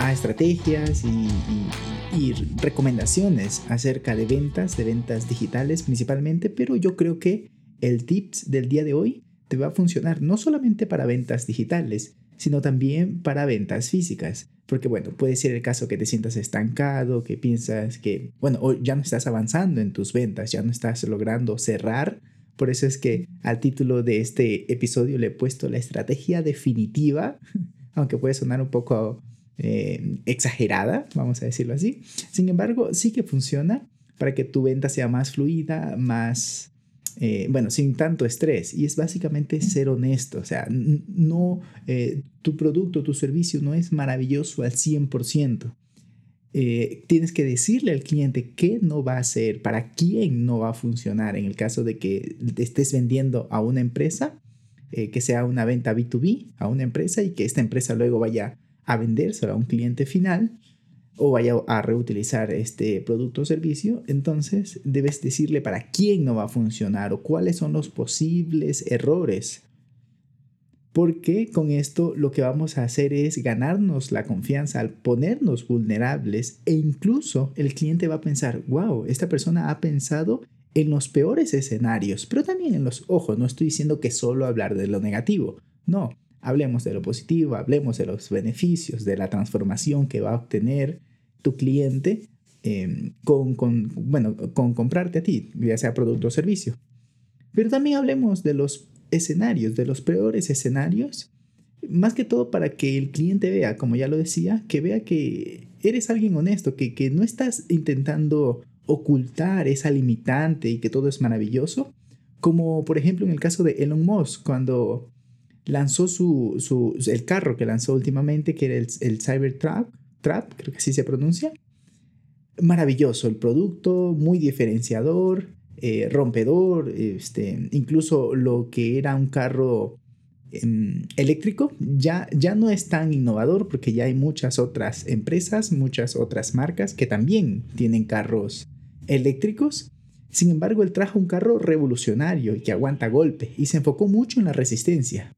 a estrategias y, recomendaciones acerca de ventas, de ventas digitales principalmente, pero yo creo que el tips del día de hoy te va a funcionar no solamente para ventas digitales, sino también para ventas físicas. Porque bueno, puede ser el caso que te sientas estancado, que piensas que, bueno, ya no estás avanzando en tus ventas, ya no estás logrando cerrar. Por eso es que al título de este episodio le he puesto la estrategia definitiva, aunque puede sonar un poco eh, exagerada, vamos a decirlo así. Sin embargo, sí que funciona para que tu venta sea más fluida, más, eh, bueno, sin tanto estrés. Y es básicamente ser honesto. O sea, no, eh, tu producto, tu servicio no es maravilloso al 100%. tienes que decirle al cliente qué no va a hacer, para quién no va a funcionar en el caso de que estés vendiendo a una empresa, que sea una venta B2B a una empresa y que esta empresa luego vaya a vendérselo a un cliente final o vaya a reutilizar este producto o servicio, entonces debes decirle para quién no va a funcionar o cuáles son los posibles errores. Porque con esto lo que vamos a hacer es ganarnos la confianza al ponernos vulnerables e incluso el cliente va a pensar, wow, esta persona ha pensado en los peores escenarios, pero también en los ojos, no estoy diciendo que solo hablar de lo negativo, no, Hablemos de lo positivo, hablemos de los beneficios, de la transformación que va a obtener tu cliente em, con, bueno, con comprarte a ti, ya sea producto o servicio. Pero también hablemos de los escenarios, de los peores escenarios, más que todo para que el cliente vea, como ya lo decía, que vea que eres alguien honesto, que, que no estás intentando ocultar esa limitante y que todo es maravilloso, como por ejemplo en el caso de Elon Musk, cuando lanzó su, su, el carro que lanzó últimamente, que era el, el Cybertruck, Trap, creo que así se pronuncia. Maravilloso el producto, muy diferenciador, eh, rompedor, este, incluso lo que era un carro em, eléctrico ya, ya no es tan innovador porque ya hay muchas otras empresas, muchas otras marcas que también tienen carros eléctricos. Sin embargo, él trajo un carro revolucionario y que aguanta golpe y se enfocó mucho en la resistencia.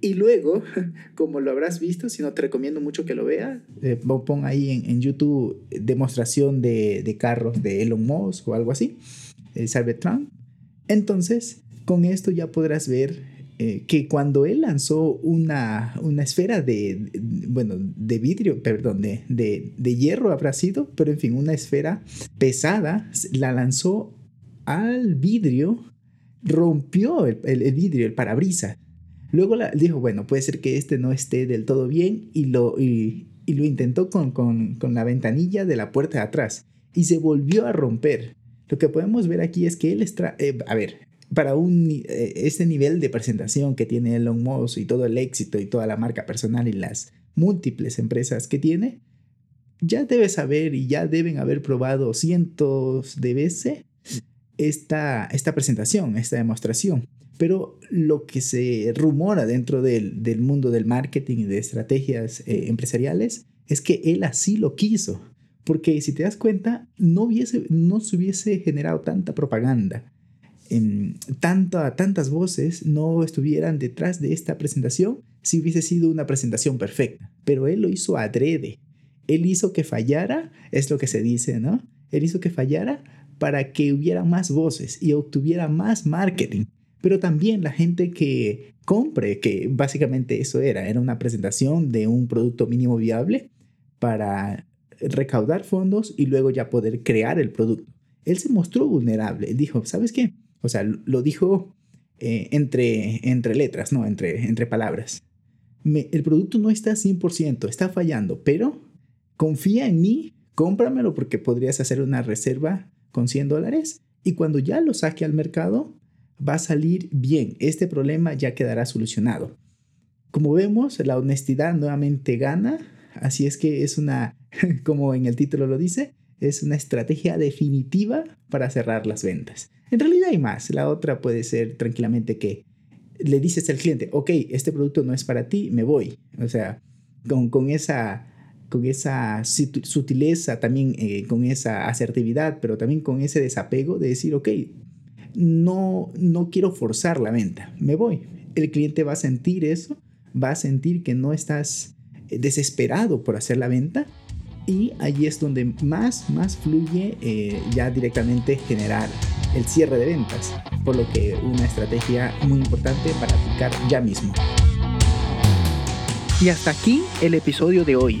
Y luego, como lo habrás visto, si no te recomiendo mucho que lo veas, eh, pon ahí en, YouTube demostración de, de, carros de Elon Musk o algo así, el Cybertruck. Entonces, con esto ya podrás ver eh, que cuando él lanzó una, una esfera de, bueno, de vidrio, perdón, de, de, de, hierro habrá sido, pero en fin, una esfera pesada, la lanzó al vidrio, rompió el, el, el vidrio, el parabrisas Luego dijo, bueno, puede ser que este no esté del todo bien y lo, y, lo intentó con, con, con, la ventanilla de la puerta de atrás y se volvió a romper. Lo que podemos ver aquí es que él está, eh, a ver, para un, eh, este nivel de presentación que tiene Elon Musk y todo el éxito y toda la marca personal y las múltiples empresas que tiene, ya debe saber y ya deben haber probado cientos de veces esta, esta presentación, esta demostración. Pero lo que se rumora dentro del, del mundo del marketing y de estrategias eh, empresariales es que él así lo quiso. Porque si te das cuenta, no, hubiese, no se hubiese generado tanta propaganda. En tanta, tantas voces no estuvieran detrás de esta presentación si hubiese sido una presentación perfecta. Pero él lo hizo adrede. Él hizo que fallara, es lo que se dice, ¿no? Él hizo que fallara para que hubiera más voces y obtuviera más marketing pero también la gente que compre, que básicamente eso era, era una presentación de un producto mínimo viable para recaudar fondos y luego ya poder crear el producto. Él se mostró vulnerable, dijo, ¿sabes qué? O sea, lo dijo eh, entre, entre letras, no, entre, entre palabras. el producto no está 100%, está fallando, pero confía en mí, cómpramelo porque podrías hacer una reserva con 100 dólares y cuando ya lo saque al mercado, va a salir bien, este problema ya quedará solucionado. Como vemos, la honestidad nuevamente gana Así es que es una, como en el título lo dice, es una estrategia definitiva para cerrar las ventas. En realidad hay más. La otra puede ser tranquilamente que le dices al cliente, ok, este producto no es para ti, me voy. O sea, con, con esa con esa sutileza, también eh, con esa asertividad, pero también con ese desapego de decir, ok, no, no quiero forzar la venta, me voy. El cliente va a sentir eso, va a sentir que no estás eh, desesperado por hacer la venta y allí es donde más, más fluye eh, ya directamente generar el cierre de ventas, por lo que una estrategia muy importante para aplicar ya mismo. Y hasta aquí el episodio de hoy.